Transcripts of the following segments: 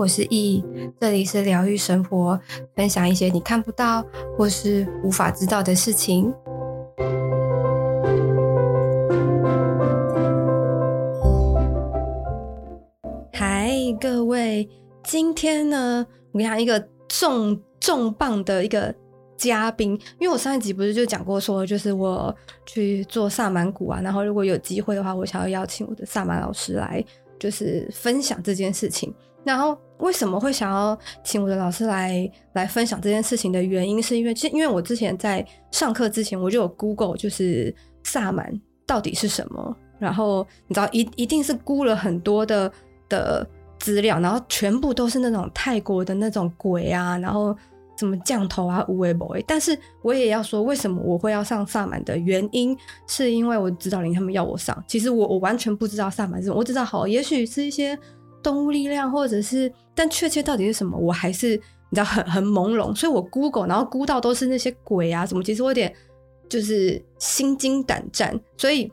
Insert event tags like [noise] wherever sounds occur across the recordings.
我是易，这里是疗愈生活，分享一些你看不到或是无法知道的事情。嗨，各位，今天呢，我跟你讲一个重重磅的一个嘉宾，因为我上一集不是就讲过说，就是我去做萨满鼓啊，然后如果有机会的话，我想要邀请我的萨满老师来。就是分享这件事情，然后为什么会想要请我的老师来来分享这件事情的原因，是因为其实因为我之前在上课之前我就有 Google，就是萨满到底是什么，然后你知道一一定是估了很多的的资料，然后全部都是那种泰国的那种鬼啊，然后。什么降头啊，无为不为。但是我也要说，为什么我会要上萨满的原因，是因为我指导灵他们要我上。其实我我完全不知道萨满是什么，我知道好，也许是一些动物力量，或者是，但确切到底是什么，我还是你知道很很朦胧。所以我 Google，然后 Google 到都是那些鬼啊什么，其实我有点就是心惊胆战。所以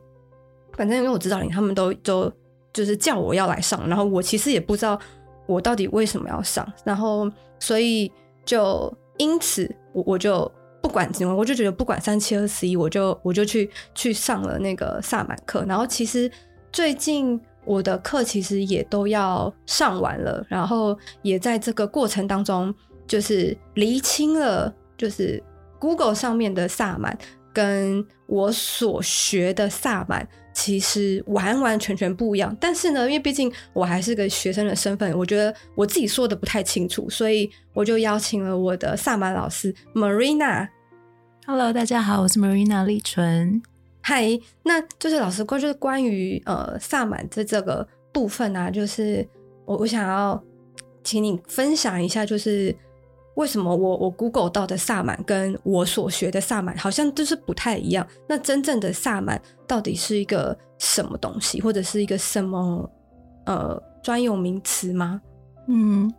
反正因为我知道你他们都都就是叫我要来上，然后我其实也不知道我到底为什么要上，然后所以。就因此，我我就不管怎么，我就觉得不管三七二十一，我就我就去去上了那个萨满课。然后其实最近我的课其实也都要上完了，然后也在这个过程当中，就是厘清了，就是 Google 上面的萨满跟我所学的萨满。其实完完全全不一样，但是呢，因为毕竟我还是个学生的身份，我觉得我自己说的不太清楚，所以我就邀请了我的萨满老师 Marina。Hello，大家好，我是 Marina 李纯。嗨，那就是老师关就是关于呃萨满这这个部分啊，就是我我想要请你分享一下，就是。为什么我我 Google 到的萨满跟我所学的萨满好像就是不太一样？那真正的萨满到底是一个什么东西，或者是一个什么呃专有名词吗？嗯，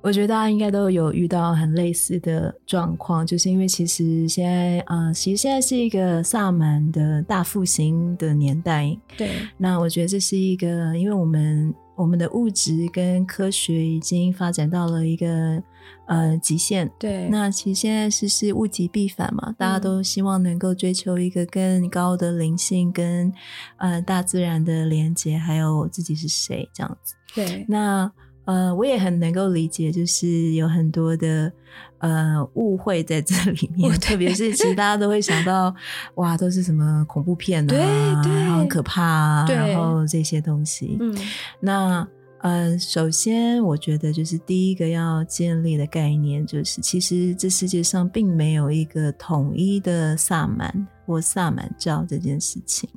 我觉得大家应该都有遇到很类似的状况，就是因为其实现在啊、呃，其实现在是一个萨满的大复兴的年代。对，那我觉得这是一个，因为我们我们的物质跟科学已经发展到了一个。呃，极限。对，那其实现在是是物极必反嘛，大家都希望能够追求一个更高的灵性跟呃大自然的连接，还有自己是谁这样子。对，那呃，我也很能够理解，就是有很多的呃误会在这里面，特别是其实 [laughs] 大家都会想到，哇，都是什么恐怖片啊，对对，很可怕啊，然后这些东西，嗯，那。呃，首先，我觉得就是第一个要建立的概念，就是其实这世界上并没有一个统一的萨满或萨满教这件事情。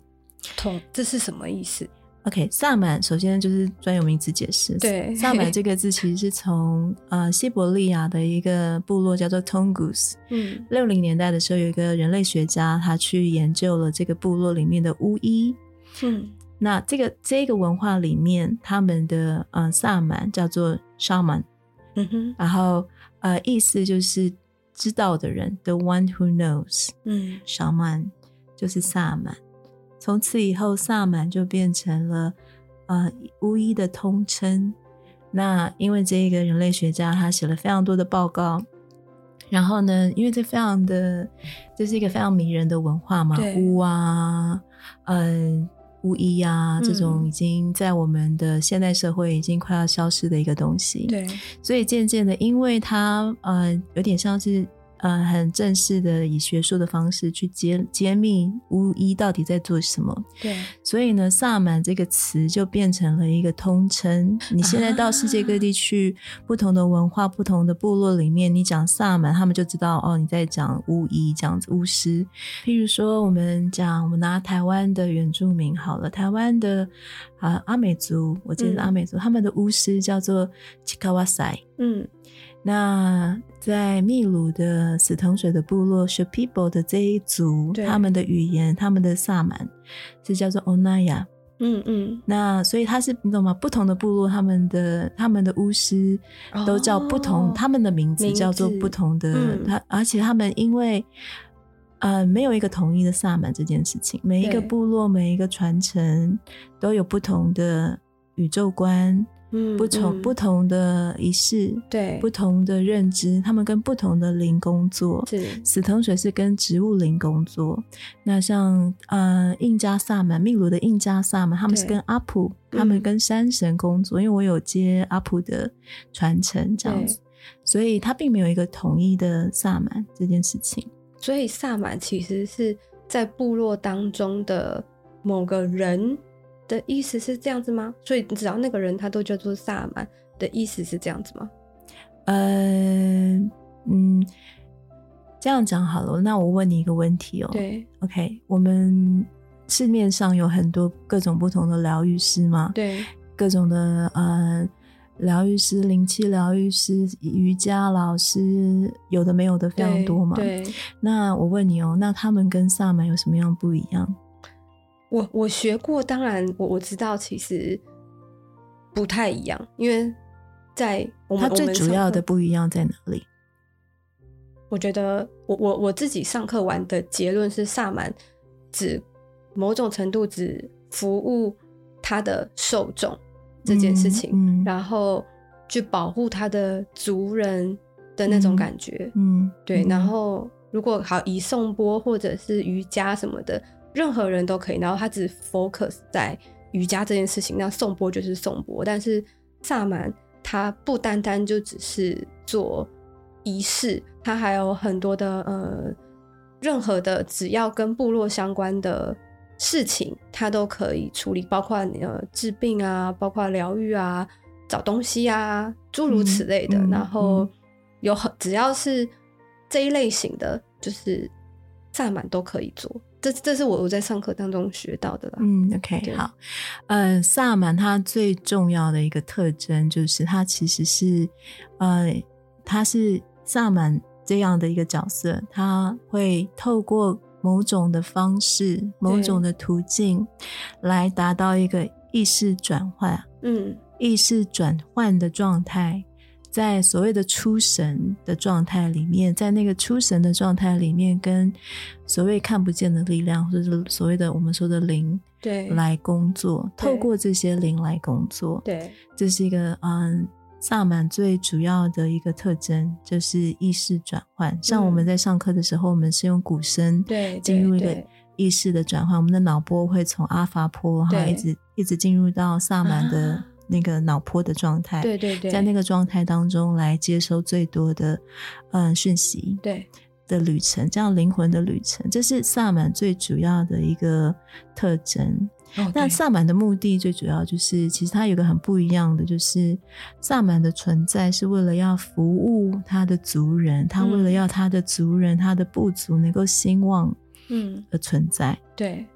统，这是什么意思？OK，萨满首先就是专有名词解释。对，萨满这个字其实是从呃西伯利亚的一个部落叫做 Tungus。嗯，六零年代的时候，有一个人类学家，他去研究了这个部落里面的巫医。嗯。那这个这个文化里面，他们的呃萨满叫做 shaman，嗯哼，然后呃意思就是知道的人，the one who knows，嗯，shaman 就是萨满。从此以后，萨满就变成了呃巫医的通称。那因为这一个人类学家他写了非常多的报告，然后呢，因为这非常的这是一个非常迷人的文化嘛，巫啊，嗯、呃。巫医啊，这种已经在我们的现代社会已经快要消失的一个东西。对，所以渐渐的，因为它呃有点像是。呃，很正式的以学术的方式去揭揭秘巫医到底在做什么。对，所以呢，萨满这个词就变成了一个通称。你现在到世界各地去，不同的文化、不同的部落里面，你讲萨满，他们就知道哦，你在讲巫医这样子，巫师。譬如说，我们讲，我们拿台湾的原住民好了，台湾的啊、呃、阿美族，我记得阿美族、嗯、他们的巫师叫做奇卡瓦塞。嗯。那在秘鲁的死藤水的部落 Shipibo 的这一族，他们的语言，他们的萨满是叫做 Onaya。嗯嗯。那所以他是你懂吗？不同的部落，他们的他们的巫师都叫不同，哦、他们的名字叫做不同的。他、嗯、而且他们因为呃没有一个统一的萨满这件事情，每一个部落每一个传承都有不同的宇宙观。嗯，不同、嗯、不同的仪式，对，不同的认知，他们跟不同的灵工作。是死藤水是跟植物灵工作。那像呃印加萨满，秘鲁的印加萨满，他们是跟阿普，他们跟山神工作。嗯、因为我有接阿普的传承这样子，所以他并没有一个统一的萨满这件事情。所以萨满其实是在部落当中的某个人。的意思是这样子吗？所以只要那个人他都叫做萨满的意思是这样子吗？呃，嗯，这样讲好了。那我问你一个问题哦。对，OK，我们市面上有很多各种不同的疗愈师嘛？对，各种的呃疗愈师、灵气疗愈师、瑜伽老师，有的没有的非常多嘛。对，那我问你哦，那他们跟萨满有什么样不一样？我我学过，当然我我知道其实不太一样，因为在我们它最主要的不一样在哪里？我觉得我我我自己上课完的结论是，萨满只某种程度只服务他的受众这件事情，嗯嗯、然后去保护他的族人的那种感觉，嗯，嗯对。然后如果好以颂钵或者是瑜伽什么的。任何人都可以，然后他只 focus 在瑜伽这件事情，那颂钵就是颂钵。但是萨满他不单单就只是做仪式，他还有很多的呃，任何的只要跟部落相关的事情，他都可以处理，包括呃治病啊，包括疗愈啊，找东西啊，诸如此类的。然后有很只要是这一类型的，就是萨满都可以做。这这是我我在上课当中学到的啦。嗯，OK，好。呃，萨满它最重要的一个特征就是它其实是，呃，它是萨满这样的一个角色，它会透过某种的方式、某种的途径来达到一个意识转换，嗯，意识转换的状态。在所谓的出神的状态里面，在那个出神的状态里面，跟所谓看不见的力量，或者是所谓的我们说的灵，对，来工作，透过这些灵来工作，对，这是一个嗯，萨满最主要的一个特征，就是意识转换。像我们在上课的时候，嗯、我们是用鼓声，对，进入一个意识的转换，我们的脑波会从阿法波哈一直一直进入到萨满的。[laughs] 啊那个脑波的状态，对对对，在那个状态当中来接收最多的嗯讯息，对。的旅程，这样灵魂的旅程，这是萨满最主要的一个特征。哦、那萨满的目的最主要就是，其实它有个很不一样的，就是萨满的存在是为了要服务他的族人，他为了要他的族人、嗯、他的部族能够兴旺，嗯。的存在，嗯、对。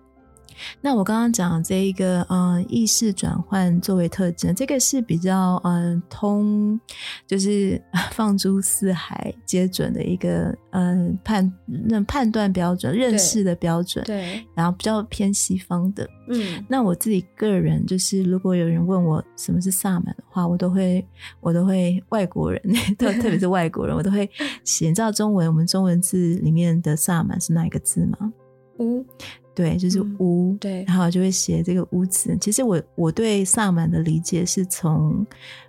那我刚刚讲这一个，嗯，意识转换作为特征，这个是比较，嗯，通，就是 [laughs] 放诸四海皆准的一个，嗯，判那判断标准、认识的标准，对，然后比较偏西方的，嗯，那我自己个人就是，如果有人问我什么是萨满的话，我都会，我都会外国人，[laughs] 特特别是外国人，我都会写。你知道中文，我们中文字里面的萨满是哪一个字吗？嗯。对，就是巫、嗯，对，然后就会写这个巫字。其实我我对萨满的理解是从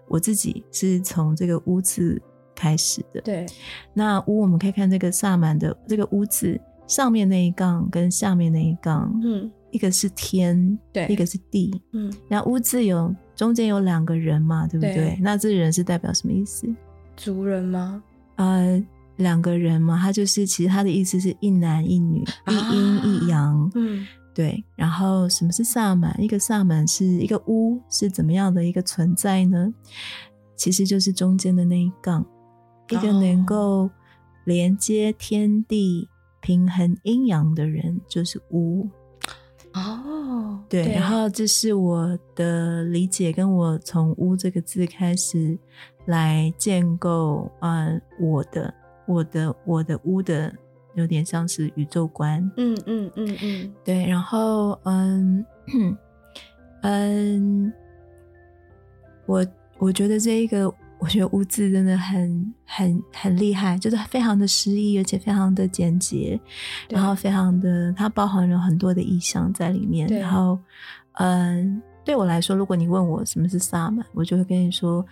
我自己是从这个巫字开始的。对，那巫我们可以看这个萨满的这个巫字上面那一杠跟下面那一杠，嗯，一个是天，对，一个是地，嗯，然后巫字有中间有两个人嘛，对不对？对，那这人是代表什么意思？族人吗？呃。两个人嘛，他就是其实他的意思是一男一女，啊、一阴一阳。嗯，对。然后什么是萨满？一个萨满是一个巫，是怎么样的一个存在呢？其实就是中间的那一杠，哦、一个能够连接天地、平衡阴阳的人，就是巫。哦，对。对，然后这是我的理解，跟我从“巫”这个字开始来建构啊、呃，我的。我的我的屋的有点像是宇宙观，嗯嗯嗯嗯，对，然后嗯嗯，我我觉得这一个，我觉得屋字真的很很很厉害，就是非常的诗意，而且非常的简洁，然后非常的它包含了很多的意象在里面，然后嗯，对我来说，如果你问我什么是萨满，我就会跟你说，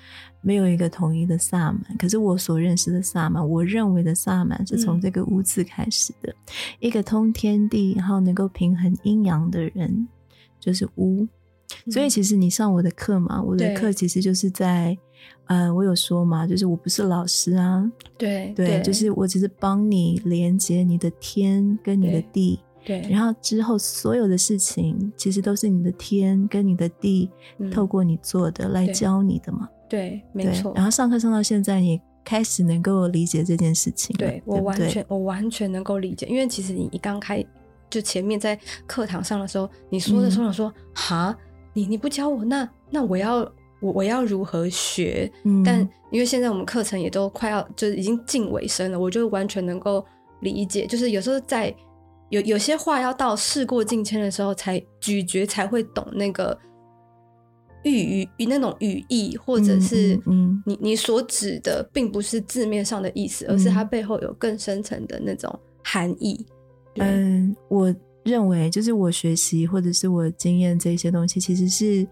没有一个统一的萨满。可是我所认识的萨满，我认为的萨满是从这个“巫”字开始的，嗯、一个通天地，然后能够平衡阴阳的人，就是巫。嗯、所以其实你上我的课嘛，我的课其实就是在，呃，我有说嘛，就是我不是老师啊，对对，对，就是我只是帮你连接你的天跟你的地。对，然后之后所有的事情，其实都是你的天跟你的地透过你做的来教你的嘛。对，没错。然后上课上到现在，你开始能够理解这件事情。对，我完全我完全能够理解，因为其实你一刚开就前面在课堂上的时候，你说的时候说哈，你你不教我，那那我要我我要如何学？但因为现在我们课程也都快要就是已经近尾声了，我就完全能够理解，就是有时候在。有有些话要到事过境迁的时候才咀嚼，才会懂那个语语语那种语义，或者是你你所指的，并不是字面上的意思，而是它背后有更深层的那种含义。嗯，我认为就是我学习或者是我经验这些东西，其实是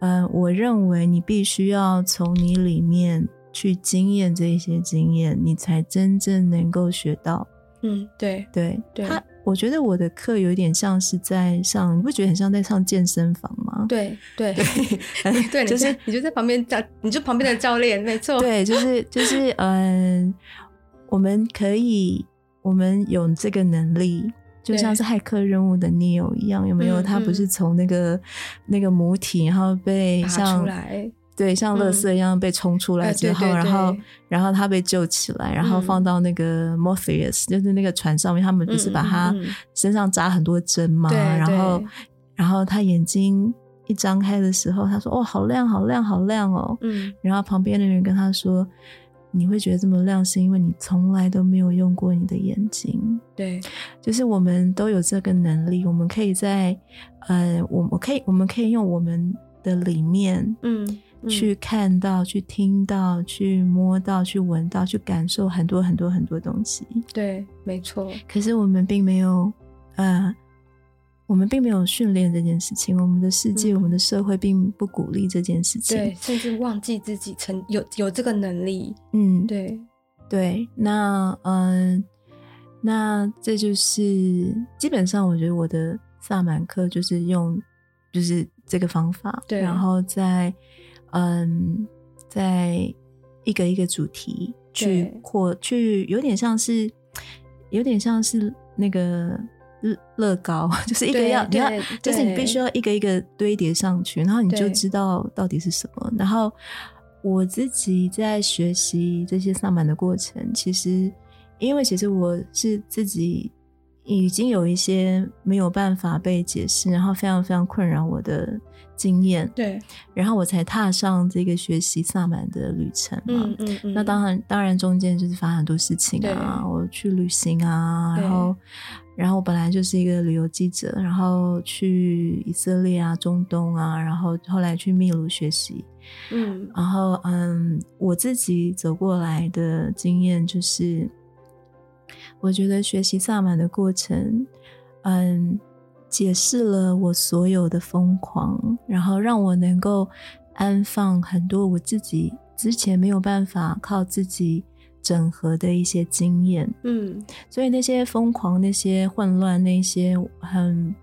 嗯，我认为你必须要从你里面去经验这一些经验，你才真正能够学到。嗯，对对对。我觉得我的课有点像是在上，你不觉得很像在上健身房吗？对对对，对，[laughs] 就是你就在旁边教，你就旁边的教练，没错。对，就是 [laughs] 就是嗯，我们可以，我们有这个能力，就像是骇客任务的 Neo 一样，有没有？他不是从那个那个母体，然后被像出来。对，像垃圾一样被冲出来之后，嗯、然后，然后他被救起来，然后放到那个 Morpheus，、嗯、就是那个船上面。他们不是把他身上扎很多针吗？嗯、然后，然后他眼睛一张开的时候，他说：“哦，好亮，好亮，好亮哦。”嗯。然后旁边的人跟他说：“你会觉得这么亮，是因为你从来都没有用过你的眼睛。”对，就是我们都有这个能力，我们可以在呃，我我可以，我们可以用我们的里面，嗯。去看到、去听到、去摸到、去闻到、去感受很多很多很多东西。对，没错。可是我们并没有，呃，我们并没有训练这件事情。我们的世界、嗯、我们的社会并不鼓励这件事情。对，甚至忘记自己曾有有这个能力。嗯，对对。那嗯、呃，那这就是基本上，我觉得我的萨满课就是用就是这个方法。对，然后在。嗯，在一个一个主题去扩，去有点像是，有点像是那个乐乐高，[laughs] 就是一个要你要，就是你必须要一个一个堆叠上去，然后你就知道到底是什么。然后我自己在学习这些萨满的过程，其实因为其实我是自己。已经有一些没有办法被解释，然后非常非常困扰我的经验，对，然后我才踏上这个学习萨满的旅程嘛。嗯嗯嗯。那当然，当然中间就是发生很多事情啊，我去旅行啊，然后，然后我本来就是一个旅游记者，然后去以色列啊、中东啊，然后后来去秘鲁学习，嗯，然后嗯，我自己走过来的经验就是。我觉得学习萨满的过程，嗯，解释了我所有的疯狂，然后让我能够安放很多我自己之前没有办法靠自己整合的一些经验。嗯，所以那些疯狂、那些混乱、那些很，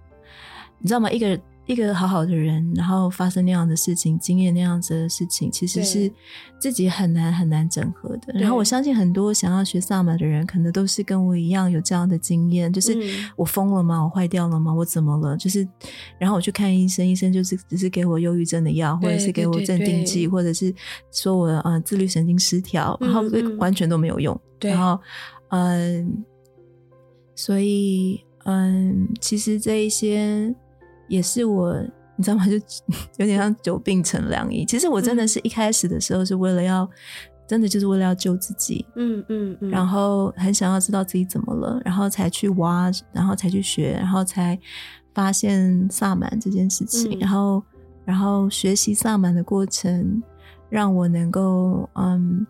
你知道吗？一个。一个好好的人，然后发生那样的事情，经验那样子的事情，其实是自己很难很难整合的。然后我相信很多想要学萨满的人，可能都是跟我一样有这样的经验，就是我疯了吗？我坏掉了吗？我怎么了？就是，然后我去看医生，医生就是只是给我忧郁症的药，或者是给我镇定剂，或者是说我呃自律神经失调，然后完全都没有用。对，然后嗯，所以嗯，其实这一些。也是我，你知道吗？就 [laughs] 有点像久病成良医。其实我真的是一开始的时候是为了要，嗯、真的就是为了要救自己，嗯嗯嗯，然后很想要知道自己怎么了，然后才去挖，然后才去学，然后才发现萨满这件事情，嗯、然后然后学习萨满的过程，让我能够嗯。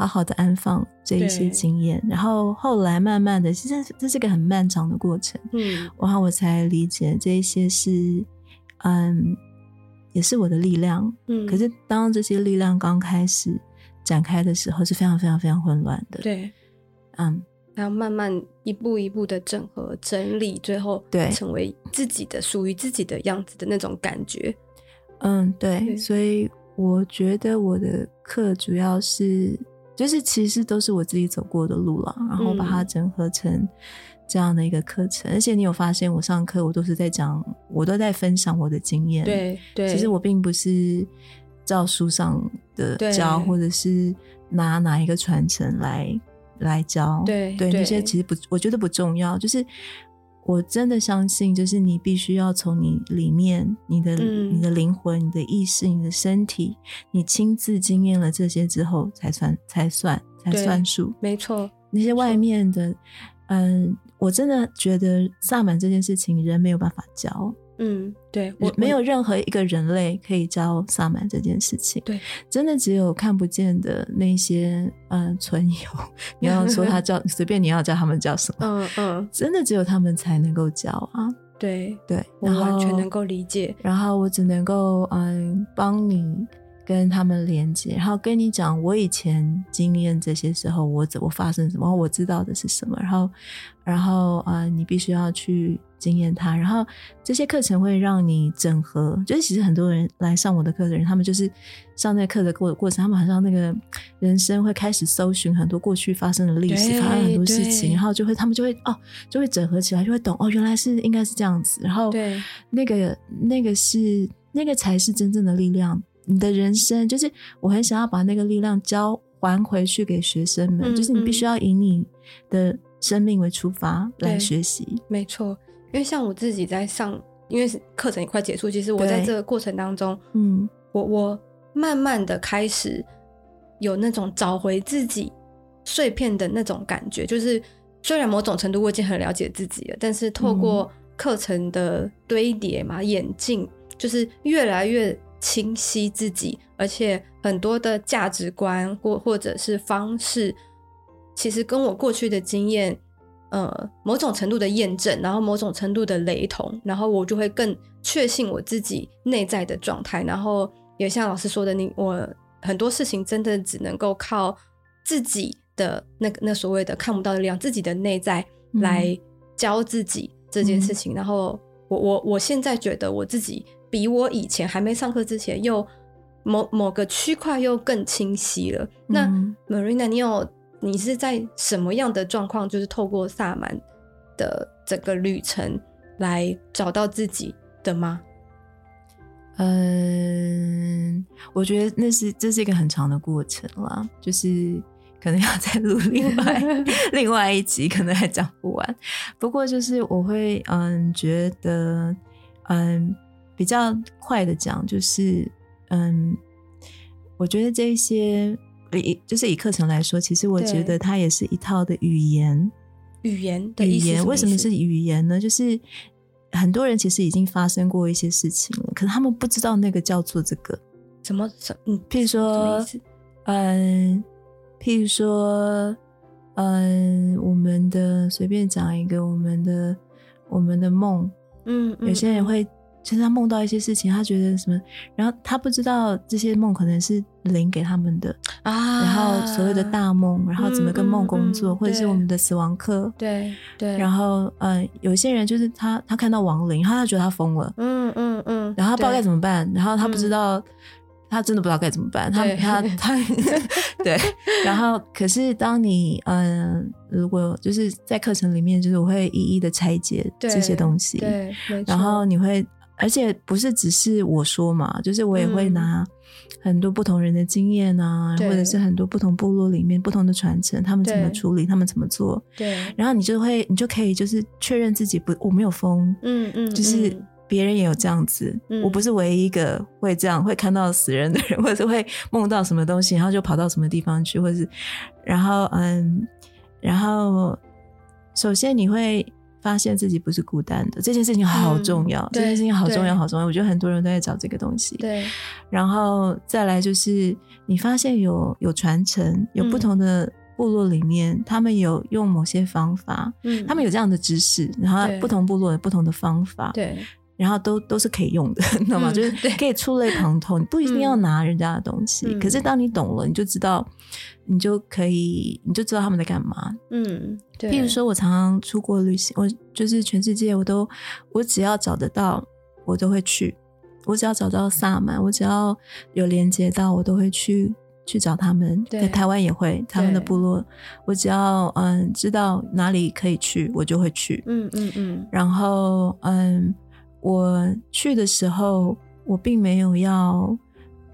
好好的安放这一些经验，然后后来慢慢的，其实这是个很漫长的过程，嗯，然后我才理解这一些是，嗯，也是我的力量。嗯，可是当这些力量刚开始展开的时候，是非常非常非常混乱的。对，嗯，然后慢慢一步一步的整合整理，最后对。成为自己的属于自己的样子的那种感觉。嗯，对，对，所以我觉得我的课主要是就是其实都是我自己走过的路了，然后把它整合成这样的一个课程。嗯、而且你有发现，我上课我都是在讲，我都在分享我的经验。对对，其实我并不是照书上的教，或者是拿哪一个传承来来教。对对，那些其实不，我觉得不重要，就是。我真的相信，就是你必须要从你里面，你的、嗯、你的灵魂、你的意识、你的身体，你亲自经验了这些之后，才算才算才算数。没错，那些外面的，嗯，我真的觉得萨满这件事情，人没有办法教。嗯，对，我没有任何一个人类可以教萨满这件事情。对，真的只有看不见的那些嗯存有，你要说他 [laughs] 叫随便你要叫他们叫什么，嗯嗯，真的只有他们才能够教啊。对对，我完全能够理解。然后我只能够嗯帮你跟他们连接，然后跟你讲我以前经验这些时候我怎我发生什么，我知道的是什么，然后然后啊、嗯、你必须要去。经验它，然后这些课程会让你整合。就是其实很多人来上我的课的人，他们就是上那课的过过程，他们好像那个人生会开始搜寻很多过去发生的历史，发生很多事情，然后就会他们就会哦，就会整合起来，就会懂哦，原来是应该是这样子。然后对那个那个是那个才是真正的力量。你的人生就是我很想要把那个力量交还回去给学生们，就是你必须要以你的生命为出发来学习，没错。因为像我自己在上，因为课程也快结束，其实我在这个过程当中，嗯，我我慢慢的开始有那种找回自己碎片的那种感觉，就是虽然某种程度我已经很了解自己了，但是透过课程的堆叠嘛，演进，就是越来越清晰自己，而且很多的价值观或或者是方式，其实跟我过去的经验。呃，某种程度的验证，然后某种程度的雷同，然后我就会更确信我自己内在的状态。然后也像老师说的，你我很多事情真的只能够靠自己的那个那所谓的看不到的力量，自己的内在来教自己这件事情。嗯、然后我我我现在觉得我自己比我以前还没上课之前，又某某个区块又更清晰了。嗯、那 Marina，你有？你是在什么样的状况，就是透过萨满的整个旅程来找到自己的吗？嗯，我觉得那是这是一个很长的过程啦，就是可能要再录 [laughs] 另外另外一集，可能还讲不完。不过就是我会嗯觉得嗯比较快的讲，就是嗯，我觉得这些。以就是以课程来说，其实我觉得它也是一套的语言。语言，语言为什么是语言呢？就是很多人其实已经发生过一些事情了，可是他们不知道那个叫做这个什么什嗯，譬如说，嗯，譬如说，嗯，我们的随便讲一个，我们的我们的梦，嗯，有些人会。就是他梦到一些事情，他觉得什么，然后他不知道这些梦可能是灵给他们的啊。然后所谓的大梦，然后怎么跟梦工作，嗯嗯嗯、或者是我们的死亡课，对对。然后呃，有些人就是他他看到亡灵，他他觉得他疯了，嗯嗯嗯。然后他不知道该怎么办，然后他不知道，嗯、他真的不知道该怎么办。他他他 [laughs] 对。然后可是当你嗯、呃，如果就是在课程里面，就是我会一一的拆解这些东西，对，对然后你会。而且不是只是我说嘛，就是我也会拿很多不同人的经验啊，嗯、或者是很多不同部落里面不同的传承，他们怎么处理，他们怎么做。对，然后你就会，你就可以就是确认自己不，我没有疯。嗯嗯，就是别人也有这样子，嗯、我不是唯一一个会这样会看到死人的人，或者是会梦到什么东西，然后就跑到什么地方去，或者是，然后嗯，然后首先你会。发现自己不是孤单的这件事情好重要，嗯、这件事情好重要，好重要。我觉得很多人都在找这个东西。对，然后再来就是你发现有有传承，有不同的部落里面，嗯、他们有用某些方法，嗯，他们有这样的知识，然后不同部落有不同的方法，对。然后都都是可以用的，[laughs] 你知道吗？嗯、就是可以触类旁通，你不一定要拿人家的东西。嗯、可是当你懂了，你就知道，你就可以，你就知道他们在干嘛。嗯，对。譬如说，我常常出国旅行，我就是全世界，我都我只要找得到，我都会去。我只要找到萨满，我只要有连接到，我都会去去找他们。在台湾也会他们的部落，我只要嗯知道哪里可以去，我就会去。嗯嗯嗯。然后嗯，我去的时候，我并没有要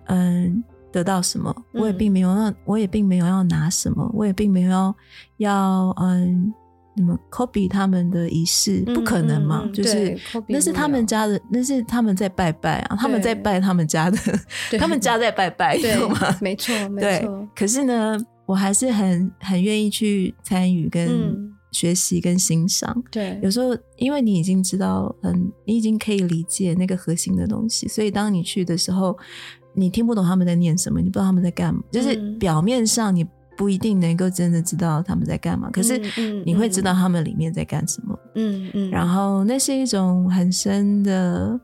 嗯得到什么，我也并没有要，我也并没有要拿什么，我也并没有要要嗯。那么 copy 他们的仪式不可能嘛？嗯嗯、就是那是他们家的，那是他们在拜拜啊，他们在拜他们家的，他们家在拜拜，懂吗？没错，没错。可是呢，我还是很很愿意去参与、跟学习、跟欣赏。对、嗯，有时候因为你已经知道，嗯，你已经可以理解那个核心的东西，所以当你去的时候，你听不懂他们在念什么，你不知道他们在干嘛，就是表面上你。不一定能够真的知道他们在干嘛，可是你会知道他们里面在干什么。嗯嗯，然后那是一种很深的、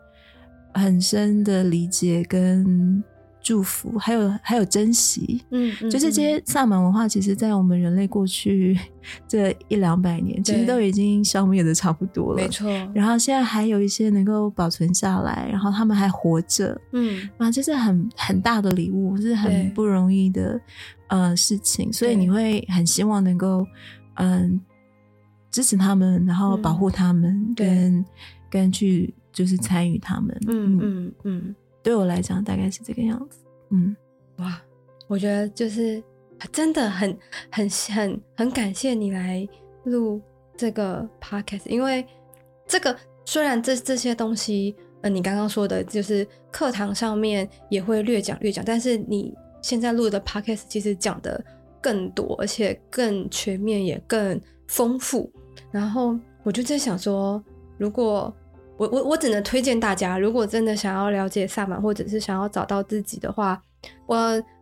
很深的理解跟祝福，还有还有珍惜，嗯，嗯，就是这些萨满文化，其实，在我们人类过去这一两百年，其实都已经消灭的差不多了，没错。然后现在还有一些能够保存下来，然后他们还活着，嗯，啊，这是很很大的礼物，是很不容易的呃事情，所以你会很希望能够嗯支持他们，然后保护他们，跟跟去就是参与他们，嗯。嗯嗯。对我来讲，大概是这个样子。嗯，哇，我觉得就是真的很、很、很、很感谢你来录这个 podcast，因为这个虽然这这些东西，呃，你刚刚说的就是课堂上面也会略讲略讲，但是你现在录的 podcast 其实讲的更多，而且更全面，也更丰富。然后我就在想说，如果我我我只能推荐大家，如果真的想要了解萨满，或者是想要找到自己的话，我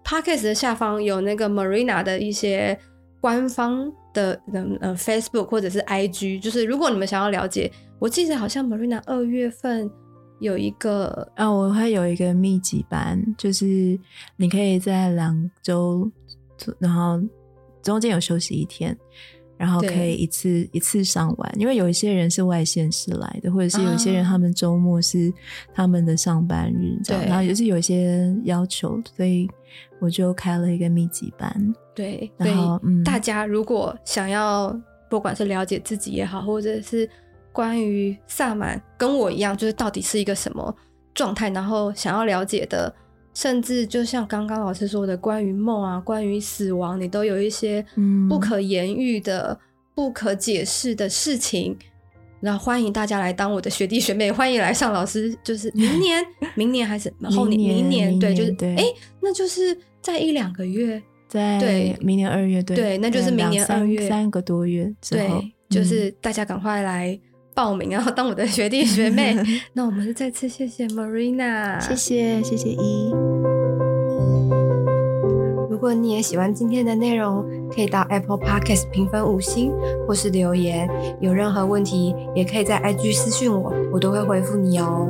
Podcast 的下方有那个 Marina 的一些官方的呃 Facebook 或者是 IG，就是如果你们想要了解，我记得好像 Marina 二月份有一个啊，我会有一个密集班，就是你可以在两周，然后中间有休息一天。然后可以一次一次上完，因为有一些人是外县市来的，或者是有一些人他们周末是他们的上班日，这样，对。然后也是有一些要求，所以我就开了一个密集班。对，然后嗯，大家如果想要不管是了解自己也好，或者是关于萨满跟我一样，就是到底是一个什么状态，然后想要了解的。甚至就像刚刚老师说的，关于梦啊，关于死亡，你都有一些不可言喻的、嗯、不可解释的事情。然后欢迎大家来当我的学弟学妹，欢迎来上老师。就是明年，[laughs] 明年还是后年？明年对，就是哎对，那就是在一两个月，在对明年二月对，对，那就是明年二月三个多月之后，对，就是大家赶快来。报名，然后当我的学弟学妹。[laughs] 那我们再次谢谢 Marina，谢谢谢谢一。如果你也喜欢今天的内容，可以到 Apple Podcast 评分五星，或是留言。有任何问题，也可以在 IG 私讯我，我都会回复你哦。